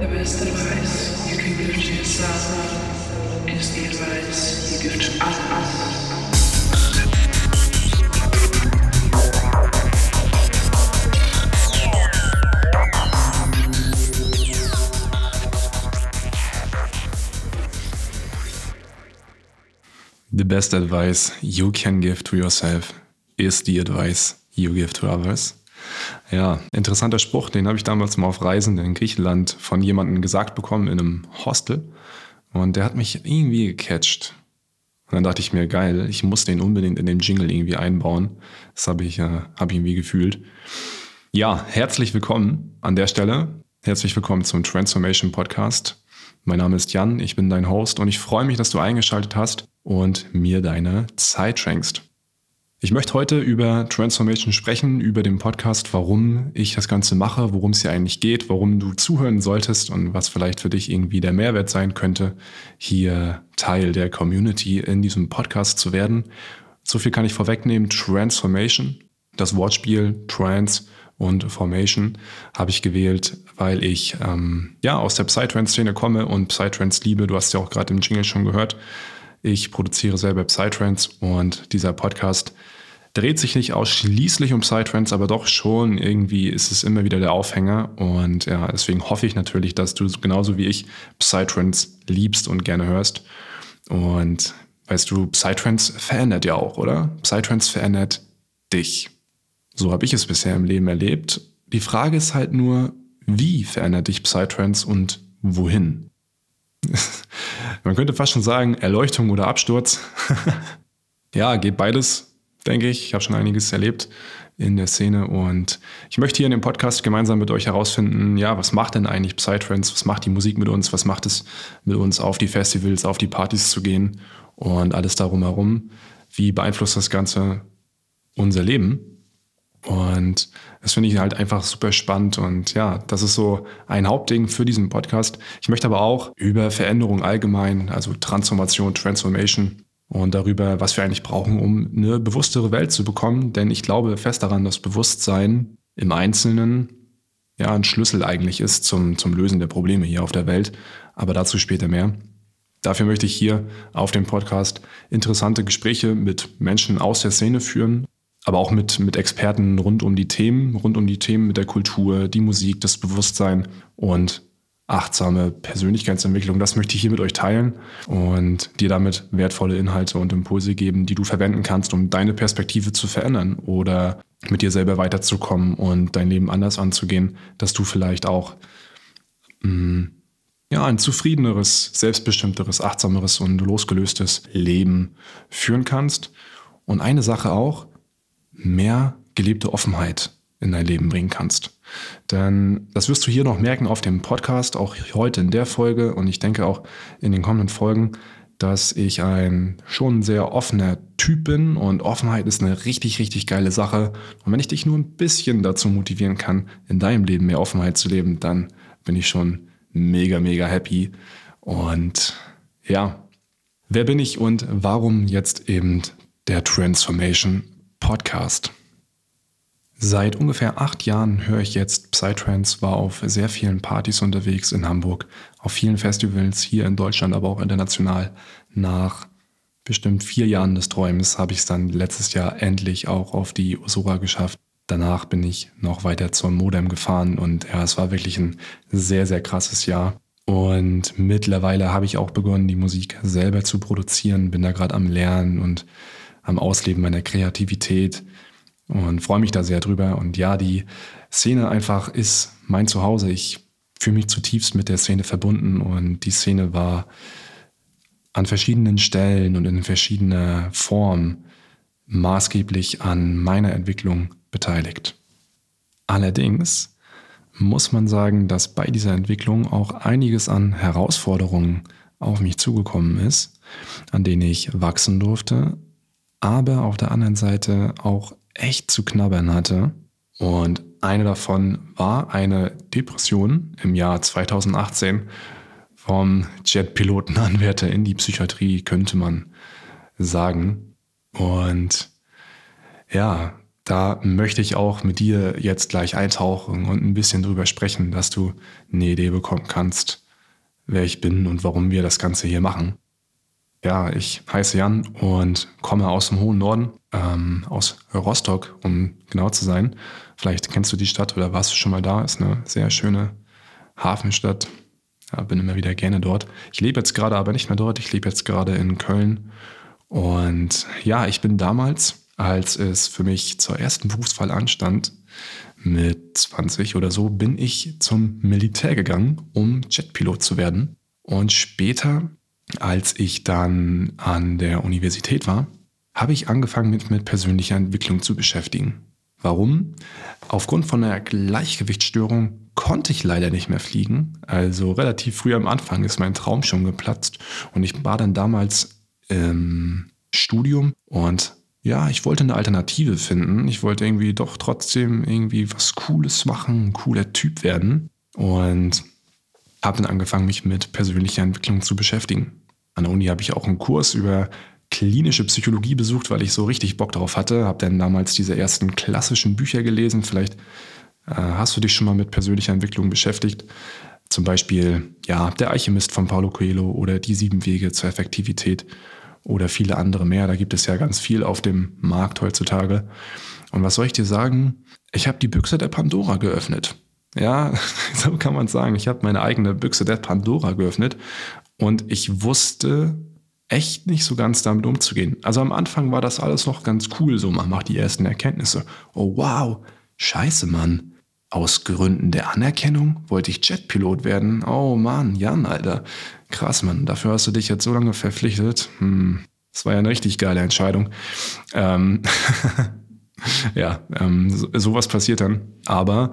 The best advice you can give to yourself is the advice you give to others. The best advice you can give to yourself is the advice you give to others. Ja, interessanter Spruch, den habe ich damals mal auf Reisen in Griechenland von jemandem gesagt bekommen in einem Hostel. Und der hat mich irgendwie gecatcht. Und dann dachte ich mir, geil, ich muss den unbedingt in den Jingle irgendwie einbauen. Das habe ich, äh, hab ich irgendwie gefühlt. Ja, herzlich willkommen an der Stelle. Herzlich willkommen zum Transformation Podcast. Mein Name ist Jan, ich bin dein Host und ich freue mich, dass du eingeschaltet hast und mir deine Zeit schenkst. Ich möchte heute über Transformation sprechen, über den Podcast, warum ich das Ganze mache, worum es hier eigentlich geht, warum du zuhören solltest und was vielleicht für dich irgendwie der Mehrwert sein könnte, hier Teil der Community in diesem Podcast zu werden. So viel kann ich vorwegnehmen. Transformation, das Wortspiel Trans und Formation habe ich gewählt, weil ich ähm, ja aus der Psytrance-Szene komme und Psytrance liebe. Du hast ja auch gerade im Jingle schon gehört. Ich produziere selber Psytrance und dieser Podcast dreht sich nicht ausschließlich um Psytrance, aber doch schon irgendwie ist es immer wieder der Aufhänger. Und ja, deswegen hoffe ich natürlich, dass du genauso wie ich Psytrance liebst und gerne hörst. Und weißt du, Psytrance verändert ja auch, oder? Psytrance verändert dich. So habe ich es bisher im Leben erlebt. Die Frage ist halt nur, wie verändert dich Psytrance und wohin? Man könnte fast schon sagen, Erleuchtung oder Absturz. ja, geht beides, denke ich. Ich habe schon einiges erlebt in der Szene und ich möchte hier in dem Podcast gemeinsam mit euch herausfinden, ja, was macht denn eigentlich Psytrance? Was macht die Musik mit uns? Was macht es mit uns, auf die Festivals, auf die Partys zu gehen und alles darum herum? Wie beeinflusst das Ganze unser Leben? Und das finde ich halt einfach super spannend. Und ja, das ist so ein Hauptding für diesen Podcast. Ich möchte aber auch über Veränderung allgemein, also Transformation, Transformation und darüber, was wir eigentlich brauchen, um eine bewusstere Welt zu bekommen. Denn ich glaube fest daran, dass Bewusstsein im Einzelnen ja ein Schlüssel eigentlich ist zum, zum Lösen der Probleme hier auf der Welt. Aber dazu später mehr. Dafür möchte ich hier auf dem Podcast interessante Gespräche mit Menschen aus der Szene führen aber auch mit, mit Experten rund um die Themen, rund um die Themen mit der Kultur, die Musik, das Bewusstsein und achtsame Persönlichkeitsentwicklung. Das möchte ich hier mit euch teilen und dir damit wertvolle Inhalte und Impulse geben, die du verwenden kannst, um deine Perspektive zu verändern oder mit dir selber weiterzukommen und dein Leben anders anzugehen, dass du vielleicht auch mh, mm, ja, ein zufriedeneres, selbstbestimmteres, achtsameres und losgelöstes Leben führen kannst. Und eine Sache auch, mehr gelebte Offenheit in dein Leben bringen kannst. Denn das wirst du hier noch merken auf dem Podcast, auch heute in der Folge und ich denke auch in den kommenden Folgen, dass ich ein schon sehr offener Typ bin und Offenheit ist eine richtig, richtig geile Sache. Und wenn ich dich nur ein bisschen dazu motivieren kann, in deinem Leben mehr Offenheit zu leben, dann bin ich schon mega, mega happy. Und ja, wer bin ich und warum jetzt eben der Transformation Podcast. Seit ungefähr acht Jahren höre ich jetzt Psytrance, war auf sehr vielen Partys unterwegs in Hamburg, auf vielen Festivals hier in Deutschland, aber auch international. Nach bestimmt vier Jahren des Träumens habe ich es dann letztes Jahr endlich auch auf die Osora geschafft. Danach bin ich noch weiter zum Modem gefahren und ja, es war wirklich ein sehr, sehr krasses Jahr. Und mittlerweile habe ich auch begonnen, die Musik selber zu produzieren, bin da gerade am Lernen und am Ausleben meiner Kreativität und freue mich da sehr drüber. Und ja, die Szene einfach ist mein Zuhause. Ich fühle mich zutiefst mit der Szene verbunden und die Szene war an verschiedenen Stellen und in verschiedener Form maßgeblich an meiner Entwicklung beteiligt. Allerdings muss man sagen, dass bei dieser Entwicklung auch einiges an Herausforderungen auf mich zugekommen ist, an denen ich wachsen durfte, aber auf der anderen Seite auch echt zu knabbern hatte. Und eine davon war eine Depression im Jahr 2018 vom Jetpilotenanwärter in die Psychiatrie, könnte man sagen. Und ja, da möchte ich auch mit dir jetzt gleich eintauchen und ein bisschen drüber sprechen, dass du eine Idee bekommen kannst, wer ich bin und warum wir das Ganze hier machen. Ja, ich heiße Jan und komme aus dem hohen Norden, ähm, aus Rostock, um genau zu sein. Vielleicht kennst du die Stadt oder warst du schon mal da. Ist eine sehr schöne Hafenstadt. Ja, bin immer wieder gerne dort. Ich lebe jetzt gerade aber nicht mehr dort. Ich lebe jetzt gerade in Köln. Und ja, ich bin damals, als es für mich zur ersten Berufswahl anstand, mit 20 oder so, bin ich zum Militär gegangen, um Jetpilot zu werden. Und später als ich dann an der Universität war, habe ich angefangen mit, mit persönlicher Entwicklung zu beschäftigen. Warum? Aufgrund von einer Gleichgewichtsstörung konnte ich leider nicht mehr fliegen. Also relativ früh am Anfang ist mein Traum schon geplatzt und ich war dann damals im Studium und ja, ich wollte eine Alternative finden. Ich wollte irgendwie doch trotzdem irgendwie was Cooles machen, ein cooler Typ werden und habe dann angefangen, mich mit persönlicher Entwicklung zu beschäftigen. An der Uni habe ich auch einen Kurs über klinische Psychologie besucht, weil ich so richtig Bock darauf hatte. Habe dann damals diese ersten klassischen Bücher gelesen. Vielleicht äh, hast du dich schon mal mit persönlicher Entwicklung beschäftigt. Zum Beispiel ja, Der Alchemist von Paulo Coelho oder Die sieben Wege zur Effektivität oder viele andere mehr. Da gibt es ja ganz viel auf dem Markt heutzutage. Und was soll ich dir sagen? Ich habe die Büchse der Pandora geöffnet. Ja, so kann man sagen. Ich habe meine eigene Büchse der Pandora geöffnet und ich wusste echt nicht so ganz damit umzugehen. Also am Anfang war das alles noch ganz cool, so man macht die ersten Erkenntnisse. Oh wow, scheiße Mann. Aus Gründen der Anerkennung wollte ich Jetpilot werden. Oh Mann, Jan, Alter. Krass, Mann. Dafür hast du dich jetzt so lange verpflichtet. Hm, das war ja eine richtig geile Entscheidung. Ähm ja, ähm, so, sowas passiert dann. Aber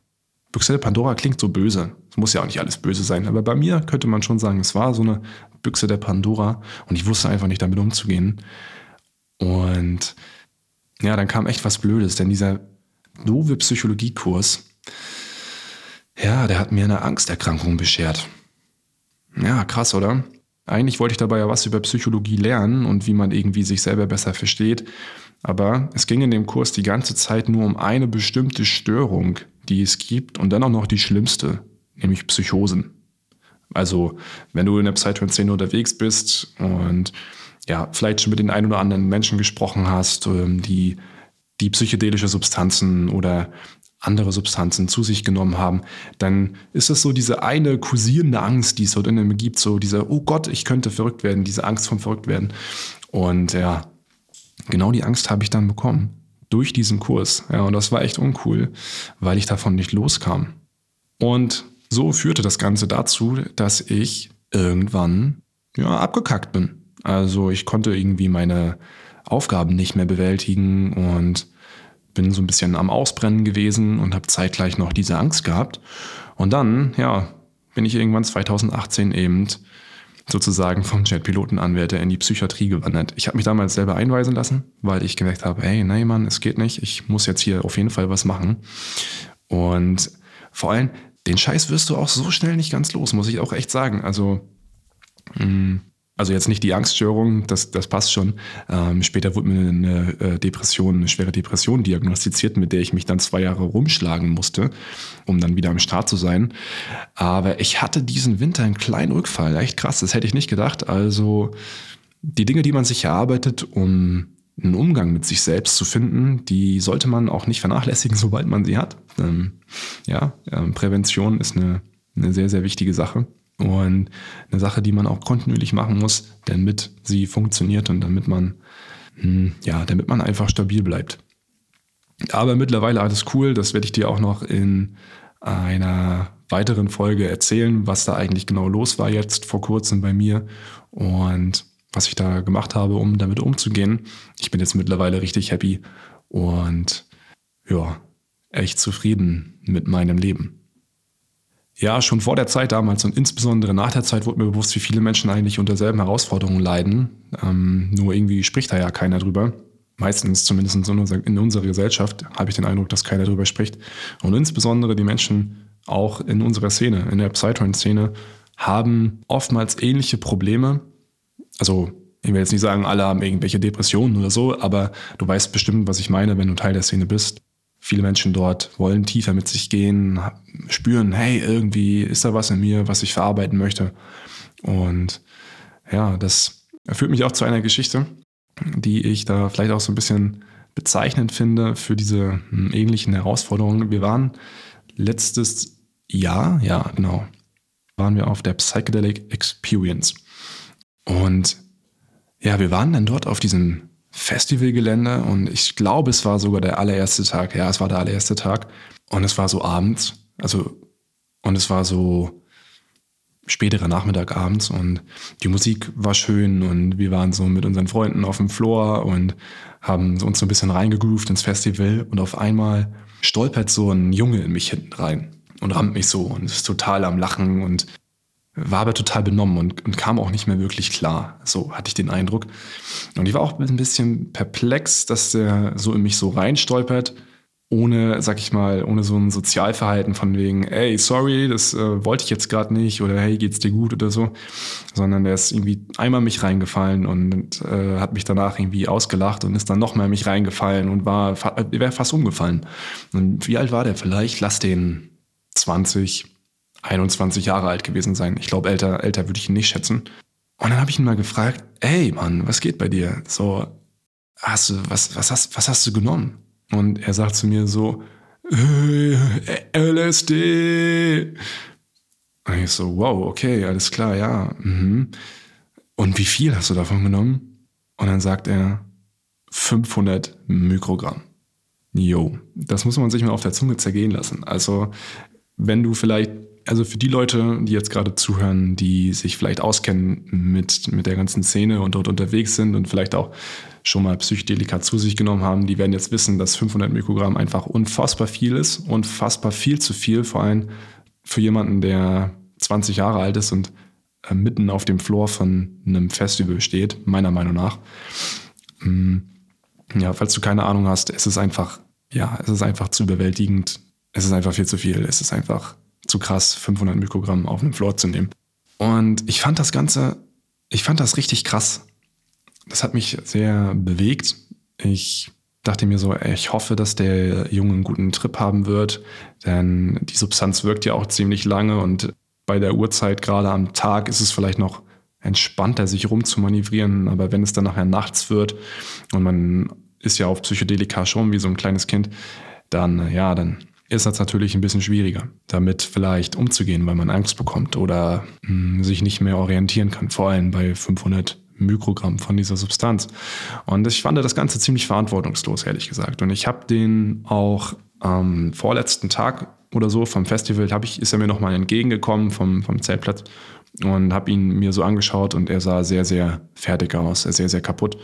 Büchse der Pandora klingt so böse. Es muss ja auch nicht alles böse sein. Aber bei mir könnte man schon sagen, es war so eine Büchse der Pandora und ich wusste einfach nicht damit umzugehen. Und ja, dann kam echt was Blödes, denn dieser doofe Psychologiekurs, ja, der hat mir eine Angsterkrankung beschert. Ja, krass, oder? Eigentlich wollte ich dabei ja was über Psychologie lernen und wie man irgendwie sich selber besser versteht. Aber es ging in dem Kurs die ganze Zeit nur um eine bestimmte Störung, die es gibt und dann auch noch die schlimmste, nämlich Psychosen. Also, wenn du in der Psytrance-Szene unterwegs bist und ja, vielleicht schon mit den ein oder anderen Menschen gesprochen hast, ähm, die, die psychedelische Substanzen oder andere Substanzen zu sich genommen haben, dann ist es so diese eine kursierende Angst, die es dort in mir gibt, so diese, oh Gott, ich könnte verrückt werden, diese Angst vom Verrücktwerden. Und ja, genau die Angst habe ich dann bekommen durch diesen Kurs. Ja, und das war echt uncool, weil ich davon nicht loskam. Und so führte das Ganze dazu, dass ich irgendwann ja, abgekackt bin. Also ich konnte irgendwie meine Aufgaben nicht mehr bewältigen und bin so ein bisschen am Ausbrennen gewesen und habe zeitgleich noch diese Angst gehabt. Und dann, ja, bin ich irgendwann 2018 eben sozusagen vom Jetpilotenanwärter in die Psychiatrie gewandert. Ich habe mich damals selber einweisen lassen, weil ich gemerkt habe, hey, nein, Mann, es geht nicht. Ich muss jetzt hier auf jeden Fall was machen. Und vor allem, den Scheiß wirst du auch so schnell nicht ganz los, muss ich auch echt sagen. Also, mh, mm, also jetzt nicht die Angststörung, das, das passt schon. Ähm, später wurde mir eine äh, Depression, eine schwere Depression diagnostiziert, mit der ich mich dann zwei Jahre rumschlagen musste, um dann wieder am Start zu sein. Aber ich hatte diesen Winter einen kleinen Rückfall. Echt krass, das hätte ich nicht gedacht. Also die Dinge, die man sich erarbeitet, um einen Umgang mit sich selbst zu finden, die sollte man auch nicht vernachlässigen, sobald man sie hat. Ähm, ja, ähm, Prävention ist eine, eine sehr, sehr wichtige Sache. Und eine Sache, die man auch kontinuierlich machen muss, damit sie funktioniert und damit man, hm, ja, damit man einfach stabil bleibt. Aber mittlerweile alles cool, das werde ich dir auch noch in einer weiteren Folge erzählen, was da eigentlich genau los war jetzt vor kurzem bei mir und was ich da gemacht habe, um damit umzugehen. Ich bin jetzt mittlerweile richtig happy und ja, echt zufrieden mit meinem Leben ja, schon vor der Zeit damals und insbesondere nach der Zeit wurde mir bewusst, wie viele Menschen eigentlich unter selben Herausforderungen leiden. Ähm, nur irgendwie spricht da ja keiner drüber. Meistens, zumindest in unserer, in unserer Gesellschaft, habe ich den Eindruck, dass keiner drüber spricht. Und insbesondere die Menschen auch in unserer Szene, in der Psytrance-Szene, haben oftmals ähnliche Probleme. Also ich will jetzt nicht sagen, alle haben irgendwelche Depressionen oder so, aber du weißt bestimmt, was ich meine, wenn du Teil der Szene bist. Viele Menschen dort wollen tiefer mit sich gehen, spüren, hey, irgendwie ist da was in mir, was ich verarbeiten möchte. Und ja, das führt mich auch zu einer Geschichte, die ich da vielleicht auch so ein bisschen bezeichnend finde für diese hm, ähnlichen Herausforderungen. Wir waren letztes Jahr, ja, genau, waren wir auf der Psychedelic Experience. Und ja, wir waren dann dort auf diesem Festivalgelände und ich glaube, es war sogar der allererste Tag. Ja, es war der allererste Tag und es war so abends, also und es war so späterer Nachmittag abends und die Musik war schön und wir waren so mit unseren Freunden auf dem Floor und haben uns so ein bisschen reingegroovt ins Festival und auf einmal stolpert so ein Junge in mich hinten rein und rammt mich so und ist total am Lachen und war aber total benommen und, und, kam auch nicht mehr wirklich klar. So hatte ich den Eindruck. Und ich war auch ein bisschen perplex, dass der so in mich so reinstolpert, ohne, sag ich mal, ohne so ein Sozialverhalten von wegen, ey, sorry, das äh, wollte ich jetzt gerade nicht oder hey, geht's dir gut oder so, sondern der ist irgendwie einmal mich reingefallen und äh, hat mich danach irgendwie ausgelacht und ist dann nochmal mich reingefallen und war, wäre fast umgefallen. Und wie alt war der? Vielleicht lass den 20, 21 Jahre alt gewesen sein. Ich glaube, älter, älter würde ich ihn nicht schätzen. Und dann habe ich ihn mal gefragt, ey Mann, was geht bei dir? So, hast du, was, was, hast, was hast du genommen? Und er sagt zu mir so, äh, LSD. Und ich so, wow, okay, alles klar, ja. Mhm. Und wie viel hast du davon genommen? Und dann sagt er, 500 Mikrogramm. Jo, das muss man sich mal auf der Zunge zergehen lassen. Also, wenn du vielleicht also für die Leute, die jetzt gerade zuhören, die sich vielleicht auskennen mit, mit der ganzen Szene und dort unterwegs sind und vielleicht auch schon mal Psychedelika zu sich genommen haben, die werden jetzt wissen, dass 500 Mikrogramm einfach unfassbar viel ist, unfassbar viel zu viel, vor allem für jemanden, der 20 Jahre alt ist und äh, mitten auf dem Floor von einem Festival steht, meiner Meinung nach. Mm, ja, falls du keine Ahnung hast, es ist einfach, ja, es ist einfach zu überwältigend. Es ist einfach viel zu viel. Es ist einfach zu krass, 500 Mikrogramm auf einem Floor zu nehmen. Und ich fand das Ganze, ich fand das richtig krass. Das hat mich sehr bewegt. Ich dachte mir so, ich hoffe, dass der Junge einen guten Trip haben wird, denn die Substanz wirkt ja auch ziemlich lange und bei der Uhrzeit, gerade am Tag, ist es vielleicht noch entspannter, sich rumzumanövrieren, aber wenn es dann nachher nachts wird und man ist ja auf Psychedelika schon wie so ein kleines Kind, dann, ja, dann ist das natürlich ein bisschen schwieriger, damit vielleicht umzugehen, weil man Angst bekommt oder mh, hm, sich nicht mehr orientieren kann, vor allem bei 500 Mikrogramm von dieser Substanz. Und ich fand das Ganze ziemlich verantwortungslos, ehrlich gesagt. Und ich habe den auch am vorletzten Tag oder so vom Festival, hab ich, ist er mir nochmal entgegengekommen vom, vom Zeltplatz und habe ihn mir so angeschaut und er sah sehr, sehr fertig aus, sehr, sehr kaputt.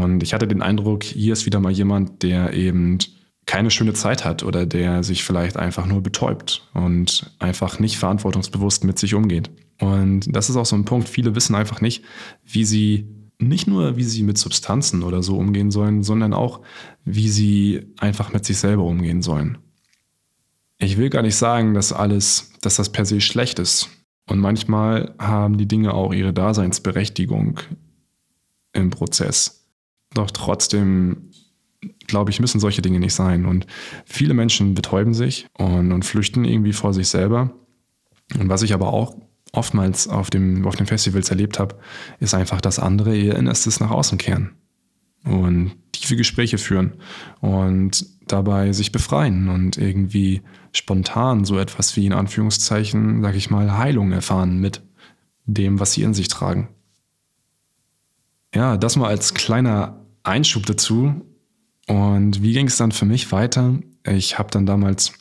Und ich hatte den Eindruck, hier ist wieder mal jemand, der eben keine schöne Zeit hat oder der sich vielleicht einfach nur betäubt und einfach nicht verantwortungsbewusst mit sich umgeht. Und das ist auch so ein Punkt, viele wissen einfach nicht, wie sie nicht nur, wie sie mit Substanzen oder so umgehen sollen, sondern auch, wie sie einfach mit sich selber umgehen sollen. Ich will gar nicht sagen, dass alles, dass das per se schlecht ist. Und manchmal haben die Dinge auch ihre Daseinsberechtigung im Prozess. Doch trotzdem glaube ich, müssen solche Dinge nicht sein. Und viele Menschen betäuben sich und, und flüchten irgendwie vor sich selber. Und was ich aber auch oftmals auf, dem, auf den Festivals erlebt habe, ist einfach, dass andere ihr Innerstes nach außen kehren und tiefe Gespräche führen und dabei sich befreien und irgendwie spontan so etwas wie in Anführungszeichen, sag ich mal, Heilung erfahren mit dem, was sie in sich tragen. Ja, das mal als kleiner Einschub dazu. Und wie ging es dann für mich weiter? Ich habe dann damals,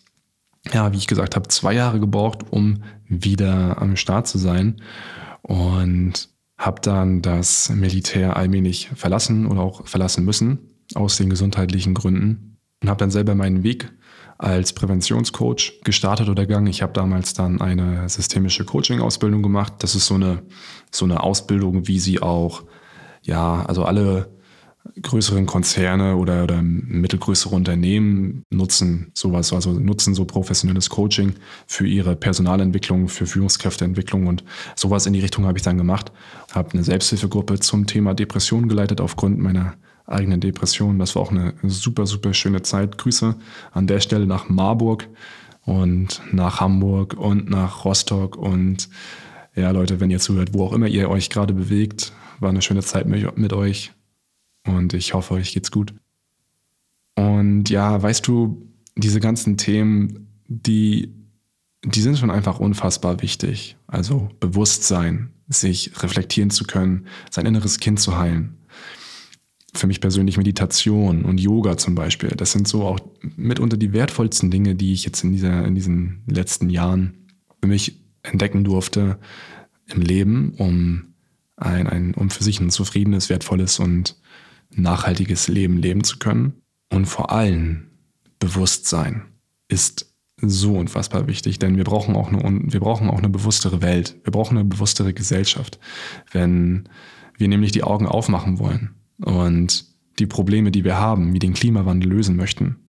ja, wie ich gesagt habe, zwei Jahre gebraucht, um wieder am Start zu sein. Und habe dann das Militär allmählich verlassen oder auch verlassen müssen, aus den gesundheitlichen Gründen. Und habe dann selber meinen Weg als Präventionscoach gestartet oder gegangen. Ich habe damals dann eine systemische Coaching-Ausbildung gemacht. Das ist so eine, so eine Ausbildung, wie sie auch, ja, also alle größeren Konzerne oder, oder mittelgrößere Unternehmen nutzen sowas, also nutzen so professionelles Coaching für ihre Personalentwicklung, für Führungskräfteentwicklung und sowas in die Richtung habe ich dann gemacht. Habe eine Selbsthilfegruppe zum Thema Depression geleitet aufgrund meiner eigenen Depression. Das war auch eine super, super schöne Zeit. Grüße an der Stelle nach Marburg und nach Hamburg und nach Rostock und ja, Leute, wenn ihr zuhört, wo auch immer ihr euch gerade bewegt, war eine schöne Zeit mit euch und ich hoffe, euch geht's gut. Und ja, weißt du, diese ganzen Themen, die, die sind schon einfach unfassbar wichtig. Also Bewusstsein, sich reflektieren zu können, sein inneres Kind zu heilen. Für mich persönlich Meditation und Yoga zum Beispiel. Das sind so auch mitunter die wertvollsten Dinge, die ich jetzt in, dieser, in diesen letzten Jahren für mich entdecken durfte im Leben, um ein, ein, um für sich ein zufriedenes, wertvolles und nachhaltiges Leben leben zu können. Und vor allem Bewusstsein ist so unfassbar wichtig, denn wir brauchen auch eine, wir brauchen auch eine bewusstere Welt. Wir brauchen eine bewusstere Gesellschaft, wenn wir nämlich die Augen aufmachen wollen und die Probleme, die wir haben, wie den Klimawandel lösen möchten,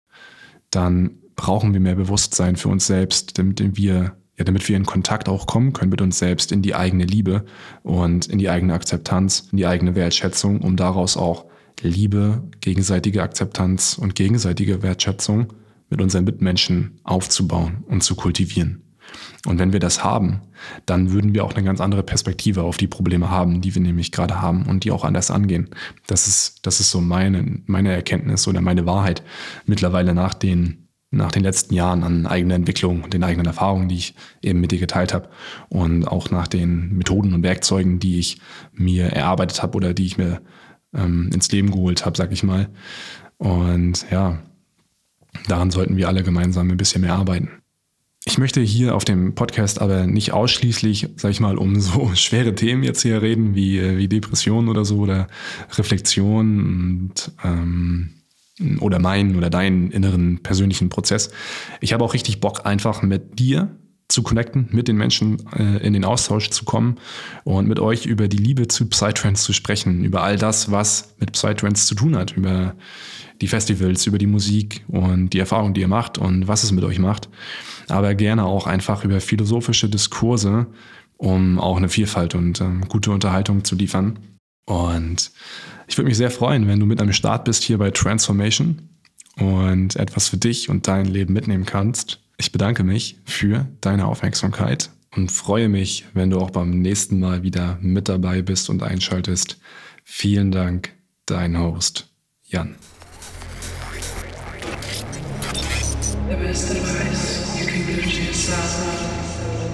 dann brauchen wir mehr Bewusstsein für uns selbst, damit wir ja, damit wir in Kontakt auch kommen können mit uns selbst, in die eigene Liebe und in die eigene Akzeptanz, in die eigene Wertschätzung, um daraus auch Liebe, gegenseitige Akzeptanz und gegenseitige Wertschätzung mit unseren Mitmenschen aufzubauen und zu kultivieren. Und wenn wir das haben, dann würden wir auch eine ganz andere Perspektive auf die Probleme haben, die wir nämlich gerade haben und die auch anders angehen. Das ist, das ist so meine, meine Erkenntnis oder meine Wahrheit mittlerweile nach den, nach den letzten Jahren an eigener Entwicklung und den eigenen Erfahrungen, die ich eben mit dir geteilt habe und auch nach den Methoden und Werkzeugen, die ich mir erarbeitet habe oder die ich mir ähm, ins Leben geholt habe, sag ich mal. Und ja, daran sollten wir alle gemeinsam ein bisschen mehr arbeiten. Ich möchte hier auf dem Podcast aber nicht ausschließlich, sag ich mal, um so schwere Themen jetzt hier reden, wie, äh, wie Depression oder so oder Reflexion und ähm, oder meinen oder deinen inneren persönlichen Prozess. Ich habe auch richtig Bock, einfach mit dir zu connecten, mit den Menschen äh, in den Austausch zu kommen und mit euch über die Liebe zu Psytrance zu sprechen, über all das, was mit Psytrance zu tun hat, über die Festivals, über die Musik und die Erfahrung, die ihr macht und was es mit euch macht. Aber gerne auch einfach über philosophische Diskurse, um auch eine Vielfalt und ähm, gute Unterhaltung zu liefern. Und ich würde mich sehr freuen, wenn du mit am Start bist hier bei Transformation und etwas für dich und dein Leben mitnehmen kannst. Ich bedanke mich für deine Aufmerksamkeit und freue mich, wenn du auch beim nächsten Mal wieder mit dabei bist und einschaltest. Vielen Dank, dein Host Jan. Der beste Preis, you can give to yourself,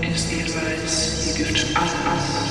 is the advice you give to others.